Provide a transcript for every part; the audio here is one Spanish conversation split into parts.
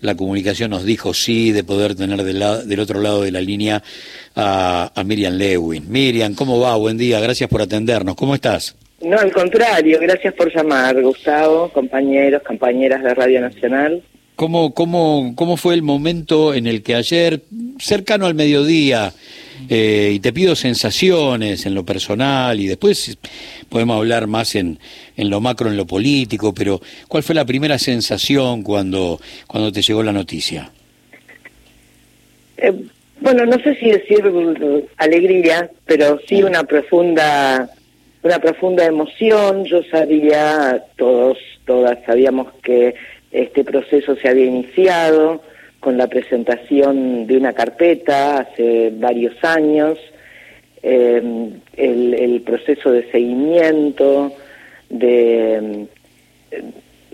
la comunicación nos dijo sí de poder tener del, del otro lado de la línea a, a, Miriam Lewin. Miriam, ¿cómo va? Buen día, gracias por atendernos. ¿Cómo estás? No, al contrario, gracias por llamar, Gustavo, compañeros, compañeras de Radio Nacional. ¿Cómo, cómo, cómo fue el momento en el que ayer, cercano al mediodía, eh, y te pido sensaciones en lo personal y después podemos hablar más en, en lo macro, en lo político, pero ¿cuál fue la primera sensación cuando, cuando te llegó la noticia? Eh, bueno, no sé si decir alegría, pero sí una profunda una profunda emoción. Yo sabía, todos, todas sabíamos que este proceso se había iniciado con la presentación de una carpeta hace varios años, eh, el, proceso de seguimiento, de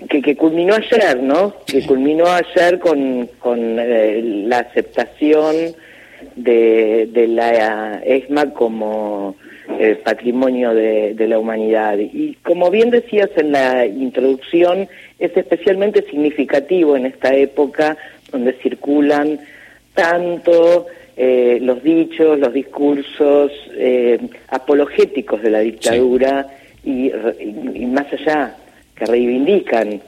que, que, culminó ayer, ¿no? Que culminó ayer con, con eh, la aceptación de, de la ESMA como eh, patrimonio de, la humanidad. Y como bien decías en la introducción, es especialmente significativo en esta época donde circulan tanto eh, los dichos, los discursos eh, apologéticos de la dictadura y, más allá, que reivindican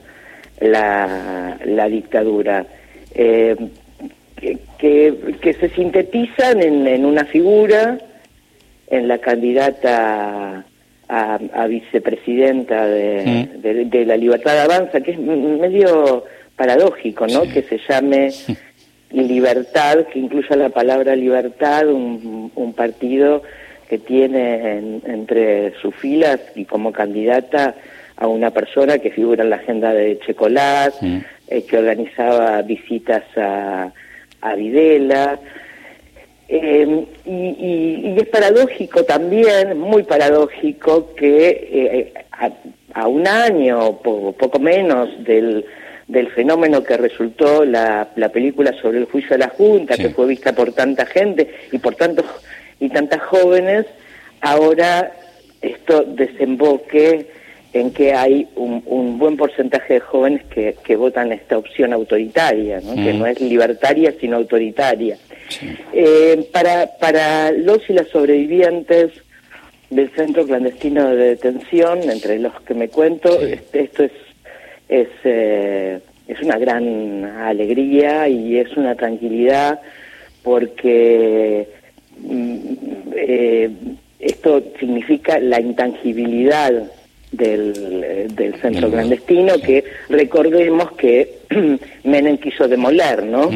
la, la dictadura. Que, que, se sintetizan en, en una figura en la candidata a, vicepresidenta de, la Libertad Avanza, que es medio paradójico, ¿no? Que se llame Libertad, que incluya la palabra libertad, un, partido que tiene entre sus filas y como candidata a una persona que figura en la agenda de Checolat, eh, que organizaba visitas a, a Videla, eh, y, es paradójico también, muy paradójico, que eh, a, un año, o poco menos, del, del fenómeno que resultó la, la película sobre el juicio de la Junta, que fue vista por tanta gente y por tantos y tantas jóvenes, ahora esto desemboque en que hay un, un buen porcentaje de jóvenes que, que votan esta opción autoritaria, ¿no? que mm. no es libertaria sino autoritaria. Eh, para, para los y las sobrevivientes del centro clandestino de detención, entre los que me cuento, este, esto es, es, eh, es una gran alegría y es una tranquilidad porque mm, eh, esto significa la intangibilidad del, del centro clandestino que recordemos que Menem quiso demoler, ¿no?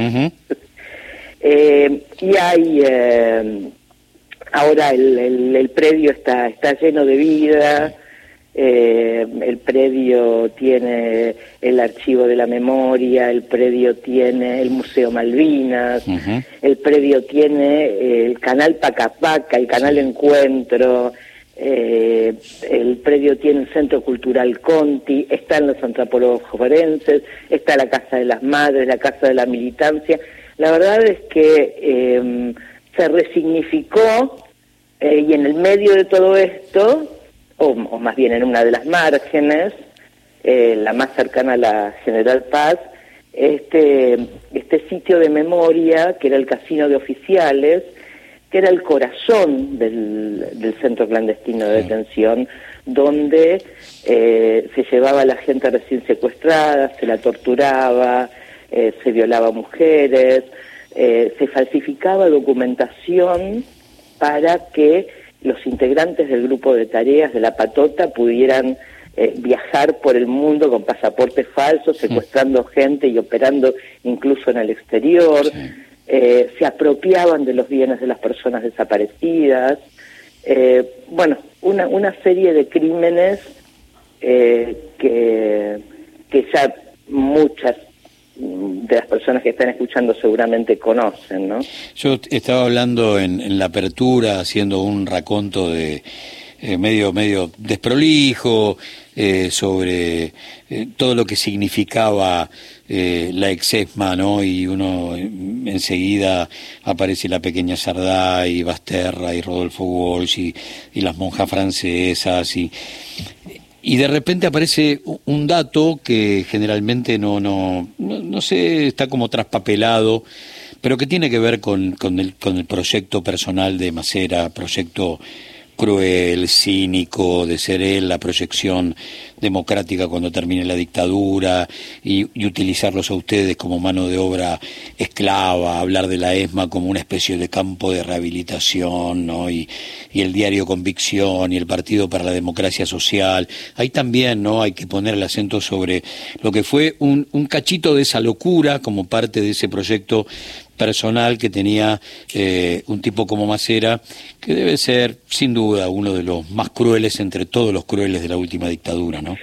Eh, y hay eh, ahora el, el, predio está está lleno de vida eh, el predio tiene el archivo de la memoria el predio tiene el museo Malvinas el predio tiene el canal Pacapaca el canal Encuentro el predio tiene el Centro Cultural Conti, están los antropólogos forenses, está la Casa de las Madres, la Casa de la Militancia, la verdad es que em, se resignificó eh, y en el medio de todo esto, o, más bien en una de las márgenes, eh, la más cercana a la General Paz, este, este sitio de memoria, que era el casino de oficiales, que era el corazón del, del centro clandestino de detención, donde eh, se llevaba a la gente recién secuestrada, se la torturaba, eh, se violaba a mujeres, eh, se falsificaba documentación para que los integrantes del grupo de tareas de la patota pudieran eh, viajar por el mundo con pasaportes falsos, secuestrando gente y operando incluso en el exterior, se apropiaban de los bienes de las personas desaparecidas, bueno, una, una serie de crímenes que, que ya muchas de las personas que están escuchando seguramente conocen, ¿no? Yo estaba hablando en, la apertura, haciendo un raconto de eh, medio medio desprolijo eh, sobre eh, todo lo que significaba la exesma, ¿no? Y uno enseguida aparece la pequeña Sardá y Basterra y Rodolfo Walsh y, y las monjas francesas y y de repente aparece un dato que generalmente no, no, no, sé, está como traspapelado, pero que tiene que ver con, con, el, con el proyecto personal de Macera, proyecto cruel, cínico, de ser él la proyección democrática cuando termine la dictadura y, utilizarlos a ustedes como mano de obra esclava, hablar de la ESMA como una especie de campo de rehabilitación, ¿no? Y, y el diario Convicción y el Partido para la Democracia Social. Ahí también, ¿no? Hay que poner el acento sobre lo que fue un, un cachito de esa locura como parte de ese proyecto personal que tenía eh, un tipo como Macera, que debe ser, sin duda, uno de los más crueles entre todos los crueles de la última dictadura, ¿no?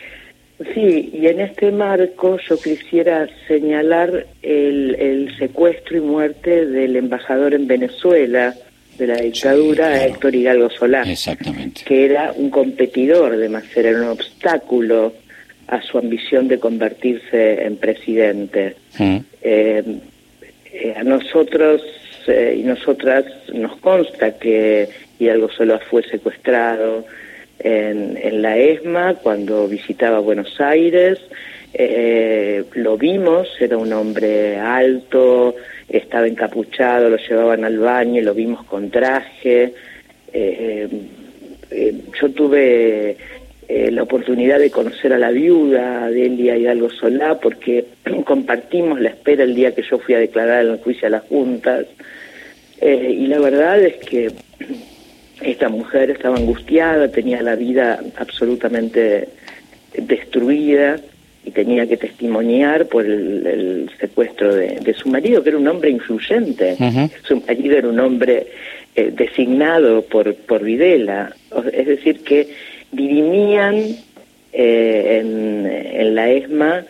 Sí, y en este marco yo quisiera señalar el, secuestro y muerte del embajador en Venezuela de la dictadura, Héctor Hidalgo Solá, Exactamente. que era un competidor de Macera, era un obstáculo a su ambición de convertirse en presidente. Mm. Eh, eh, a nosotros eh, y nosotras nos consta que Hidalgo Solo fue secuestrado en, en, la ESMA cuando visitaba Buenos Aires. Eh, lo vimos, era un hombre alto, estaba encapuchado, lo llevaban al baño, lo vimos con traje. yo tuve eh, la oportunidad de conocer a la viuda de Elia Hidalgo Solá, porque compartimos la espera el día que yo fui a declarar en el juicio a las juntas. Eh, y la verdad es que esta mujer estaba angustiada, tenía la vida absolutamente destruida y tenía que testimoniar por el, secuestro de, su marido, que era un hombre influyente. Su marido era un hombre eh, designado por, por Videla. Es decir, que dirimían eh, en, la ESMA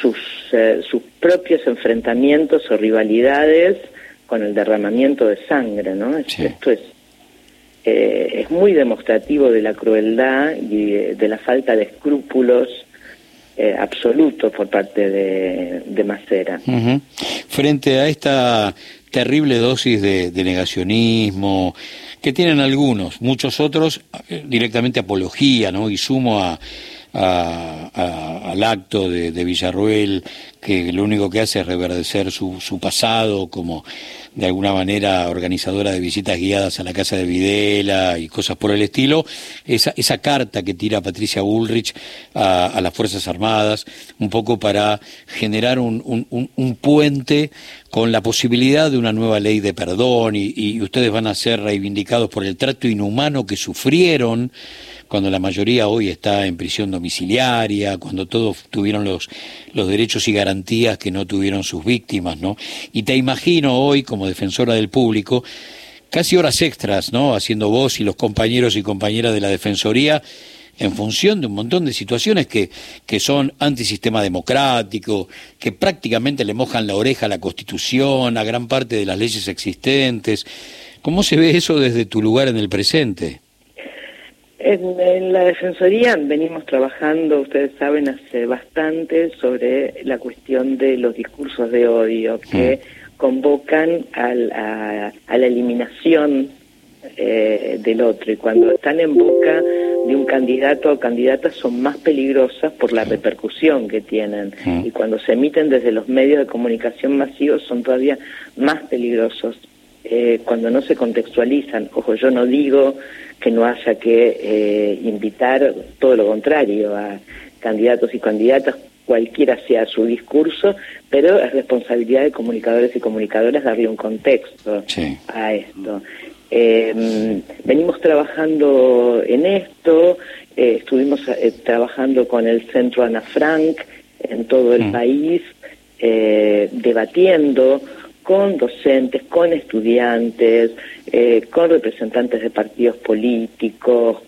sus, eh, sus propios enfrentamientos o rivalidades con el derramamiento de sangre, ¿no? Esto es, eh, es muy demostrativo de la crueldad y de, la falta de escrúpulos absolutos por parte de, de Macera. Frente a esta terrible dosis de, de negacionismo, que tienen algunos, muchos otros eh, directamente apología, ¿no? Y sumo a, al acto de, de, Villarruel, que lo único que hace es reverdecer su, su pasado como de alguna manera organizadora de visitas guiadas a la casa de Videla y cosas por el estilo, esa, esa carta que tira Patricia Bullrich a, las Fuerzas Armadas, un poco para generar un, un, un, puente con la posibilidad de una nueva ley de perdón y, y ustedes van a ser reivindicados por el trato inhumano que sufrieron cuando la mayoría hoy está en prisión domiciliaria, cuando todos tuvieron los, los derechos y garantías que no tuvieron sus víctimas, ¿no? Y te imagino hoy, como defensora del público, casi horas extras, ¿no? Haciendo vos y los compañeros y compañeras de la Defensoría en función de un montón de situaciones que, que son antisistema democrático, que prácticamente le mojan la oreja a la Constitución, a gran parte de las leyes existentes. ¿Cómo se ve eso desde tu lugar en el presente? En, la Defensoría venimos trabajando, ustedes saben, hace bastante sobre la cuestión de los discursos de odio que mm. convocan a, la eliminación eh, del otro y cuando están en boca de un candidato o candidata son más peligrosas por la repercusión que tienen mm. y cuando se emiten desde los medios de comunicación masivos son todavía más peligrosos eh, cuando no se contextualizan. Ojo, yo no digo que no haya que eh, invitar todo lo contrario a candidatos y candidatas, cualquiera sea su discurso, pero es responsabilidad de comunicadores y comunicadoras darle un contexto a esto. Em, venimos trabajando en esto, eh, estuvimos eh, trabajando con el Centro Ana Frank en todo el mm. país, debatiendo con docentes, con estudiantes, eh, con representantes de partidos políticos,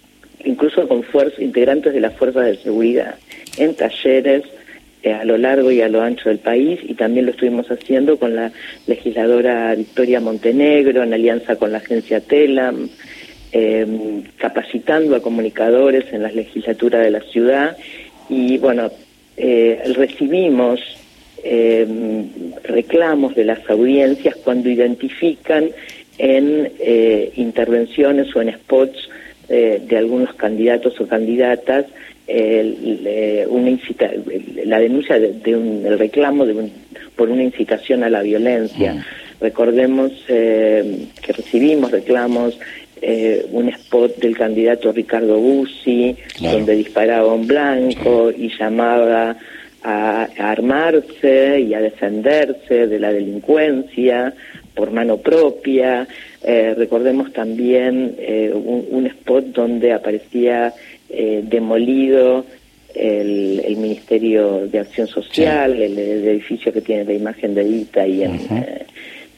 incluso con integrantes de las fuerzas de seguridad, en talleres eh, a lo largo y a lo ancho del país, y también lo estuvimos haciendo con la legisladora Victoria Montenegro, en alianza con la agencia TELAM, em, capacitando a comunicadores en la legislatura de la ciudad, y bueno, eh, recibimos eh, reclamos de las audiencias cuando identifican en eh, intervenciones o en spots eh, de algunos candidatos o candidatas una incita la denuncia de, un, el reclamo de por una incitación a la violencia. Mm. Recordemos eh, que recibimos reclamos eh, un spot del candidato Ricardo Bussi, donde disparaba un blanco y llamaba a, armarse y a defenderse de la delincuencia por mano propia. Eh, recordemos también eh, un, spot donde aparecía demolido el, Ministerio de Acción Social, el, edificio que tiene la imagen de Dita y en,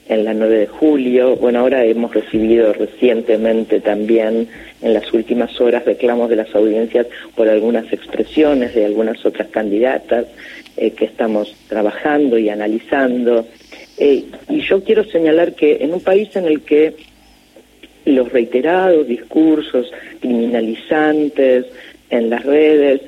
en la 9 de julio. Bueno, ahora hemos recibido recientemente también en las últimas horas reclamos de las audiencias por algunas expresiones de algunas otras candidatas eh, que estamos trabajando y analizando. Eh, y yo quiero señalar que en un país en el que los reiterados discursos criminalizantes en las redes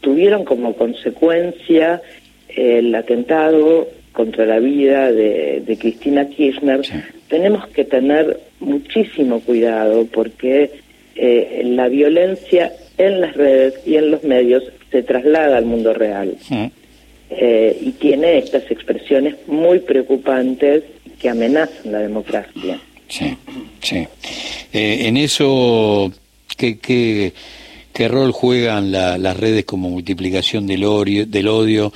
tuvieron como consecuencia el atentado contra la vida de, Cristina Kirchner, tenemos que tener muchísimo cuidado porque eh, la violencia en las redes y en los medios se traslada al mundo real eh, y tiene estas expresiones muy preocupantes que amenazan la democracia. Sí, sí. Eh, en eso, ¿qué, qué, qué rol juegan las redes como multiplicación del, odio, del odio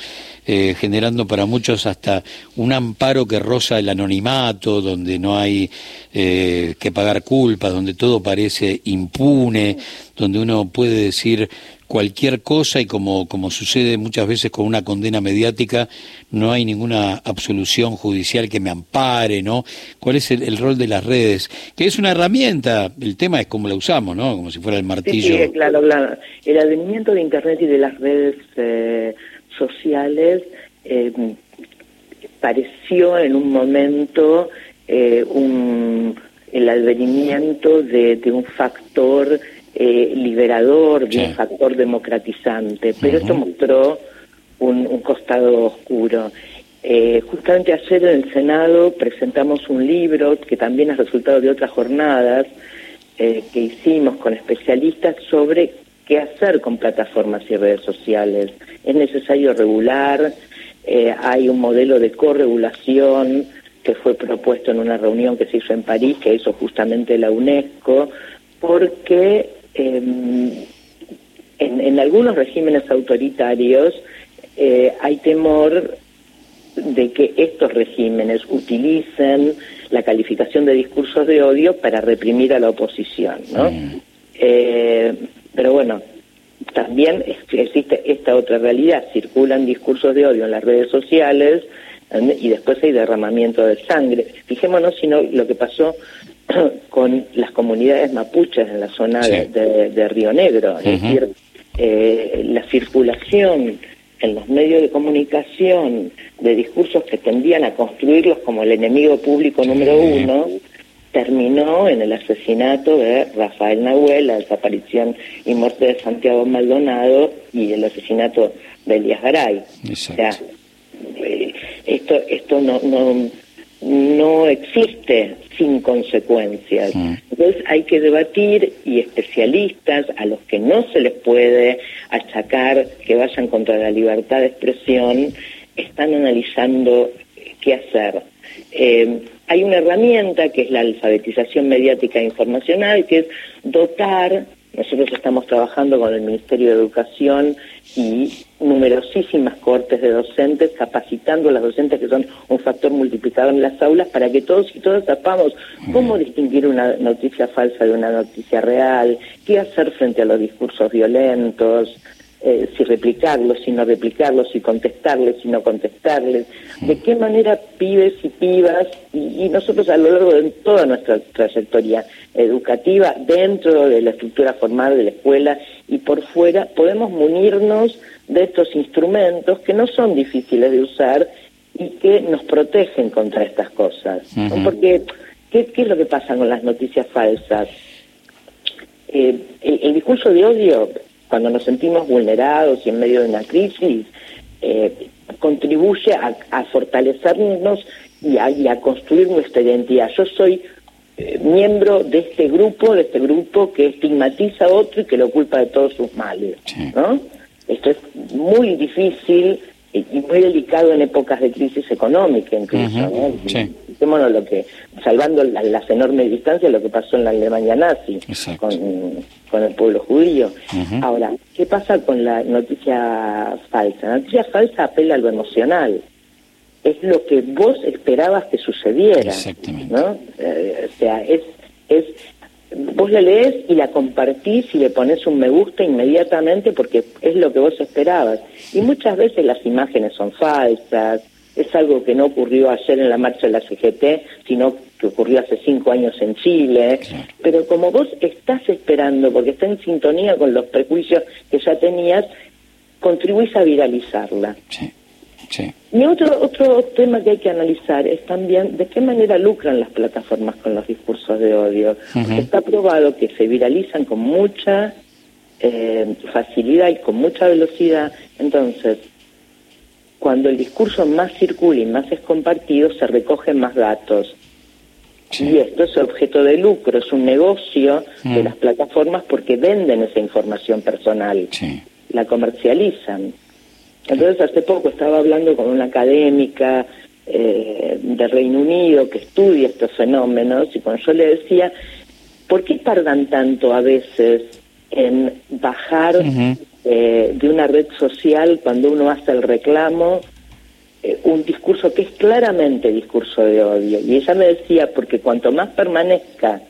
eh, generando para muchos hasta un amparo que roza el anonimato, donde no hay eh, que pagar culpas, donde todo parece impune, donde uno puede decir cualquier cosa y como, como sucede muchas veces con una condena mediática, no hay ninguna absolución judicial que me ampare, ¿no? ¿Cuál es el, rol de las redes? Que es una herramienta, el tema es cómo la usamos, ¿no? Como si fuera el martillo. Sí, claro, El advenimiento de Internet y de las redes eh, sociales eh, pareció en un momento eh, un, el advenimiento de, un factor eh, liberador, de un factor democratizante, pero esto mostró un, costado oscuro. justamente ayer en el Senado presentamos un libro que también es resultado de otras jornadas que hicimos con especialistas sobre qué hacer con plataformas y redes sociales. Es necesario regular, eh, hay un modelo de corregulación que fue propuesto en una reunión que se hizo en París, que hizo justamente la UNESCO, porque em, en, algunos regímenes autoritarios eh, hay temor de que estos regímenes utilicen la calificación de discursos de odio para reprimir a la oposición, ¿no? Mm. Eh, pero bueno, también existe esta otra realidad, circulan discursos de odio en las redes sociales y después hay derramamiento de sangre. Fijémonos sino lo que pasó con las comunidades mapuches en la zona de, Río Negro, es decir, eh, la circulación en los medios de comunicación de discursos que tendían a construirlos como el enemigo público número uno, terminó en el asesinato de Rafael Nahuel, la desaparición y muerte de Santiago Maldonado y el asesinato de Elías Garay. O sea, eh, esto, esto no, no, no existe sin consecuencias. Mm. Entonces hay que debatir y especialistas a los que no se les puede achacar que vayan contra la libertad de expresión están analizando qué hacer. Eh, hay una herramienta que es la alfabetización mediática e informacional, que es dotar, nosotros estamos trabajando con el Ministerio de Educación y numerosísimas cortes de docentes, capacitando a las docentes que son un factor multiplicador en las aulas para que todos y todas sepamos cómo distinguir una noticia falsa de una noticia real, qué hacer frente a los discursos violentos, eh, si replicarlos, si no replicarlos, si contestarles, si no contestarles, de qué manera pibes y pibas, y, nosotros a lo largo de toda nuestra trayectoria educativa, dentro de la estructura formal de la escuela y por fuera, podemos munirnos de estos instrumentos que no son difíciles de usar y que nos protegen contra estas cosas. Porque, ¿qué, es lo que pasa con las noticias falsas? Eh, el discurso de odio cuando nos sentimos vulnerados y en medio de una crisis, eh, contribuye a, fortalecernos y a, construir nuestra identidad. Yo soy eh, miembro de este grupo, de este grupo que estigmatiza a otro y que lo culpa de todos sus males, ¿no? Esto es muy difícil y muy delicado en épocas de crisis económica incluso, ¿no? lo que, salvando las, enormes distancias, lo que pasó en la Alemania nazi con, con, el pueblo judío. Ahora, ¿qué pasa con la noticia falsa? La noticia falsa apela a lo emocional. Es lo que vos esperabas que sucediera, ¿no? Eh, o sea, es, es vos la lees y la compartís y le pones un me gusta inmediatamente porque es lo que vos esperabas. Y muchas veces las imágenes son falsas, es algo que no ocurrió ayer en la marcha de la CGT, sino que ocurrió hace cinco años en Chile. Pero como vos estás esperando, porque está en sintonía con los prejuicios que ya tenías, contribuís a viralizarla. Y otro, otro tema que hay que analizar es también de qué manera lucran las plataformas con los discursos de odio. está probado que se viralizan con mucha eh, facilidad y con mucha velocidad. Entonces, cuando el discurso más circula y más es compartido, se recogen más datos. Y esto es objeto de lucro, es un negocio de las plataformas porque venden esa información personal, la comercializan. Entonces hace poco estaba hablando con una académica eh, de Reino Unido que estudia estos fenómenos y cuando yo le decía, ¿por qué tardan tanto a veces en bajar eh, de una red social cuando uno hace el reclamo eh, un discurso que es claramente discurso de odio? Y ella me decía, porque cuanto más permanezca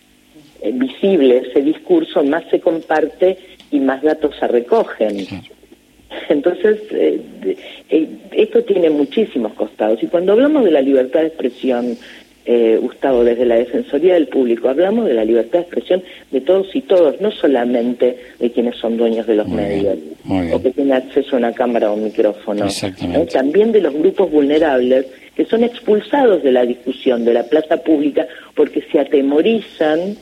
visible ese discurso, más se comparte y más datos se recogen. Entonces, eh, eh, esto tiene muchísimos costados. Y cuando hablamos de la libertad de expresión, eh, Gustavo, desde la Defensoría del Público, hablamos de la libertad de expresión de todos y todos, no solamente de quienes son dueños de los medios o que tienen acceso a una cámara o un micrófono, también de los grupos vulnerables que son expulsados de la discusión, de la plaza pública, porque se atemorizan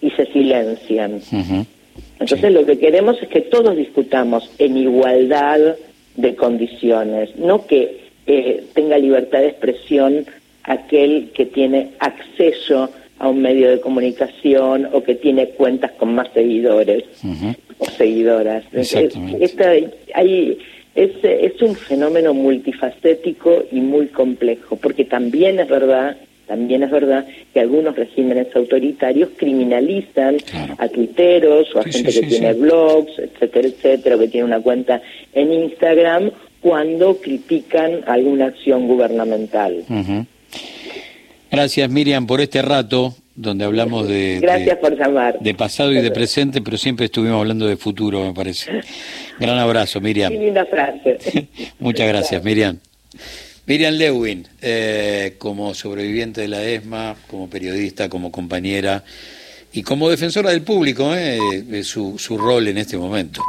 y se silencian. Entonces lo que queremos es que todos discutamos en igualdad de condiciones, no que eh, tenga libertad de expresión aquel que tiene acceso a un medio de comunicación o que tiene cuentas con más seguidores o seguidoras. Esta, hay, es, es un fenómeno multifacético y muy complejo, porque también es verdad también es verdad que algunos regímenes autoritarios criminalizan a tuiteros o a gente que tiene blogs, etcétera, etcétera, o que tiene una cuenta en Instagram cuando critican alguna acción gubernamental. Gracias Miriam por este rato donde hablamos de, Gracias por llamar. de pasado y de presente, pero siempre estuvimos hablando de futuro, me parece. Gran abrazo, Miriam. Qué linda frase. Muchas gracias, Miriam. Miriam Lewin, eh, como sobreviviente de la ESMA, como periodista, como compañera y como defensora del público, eh, su, su rol en este momento.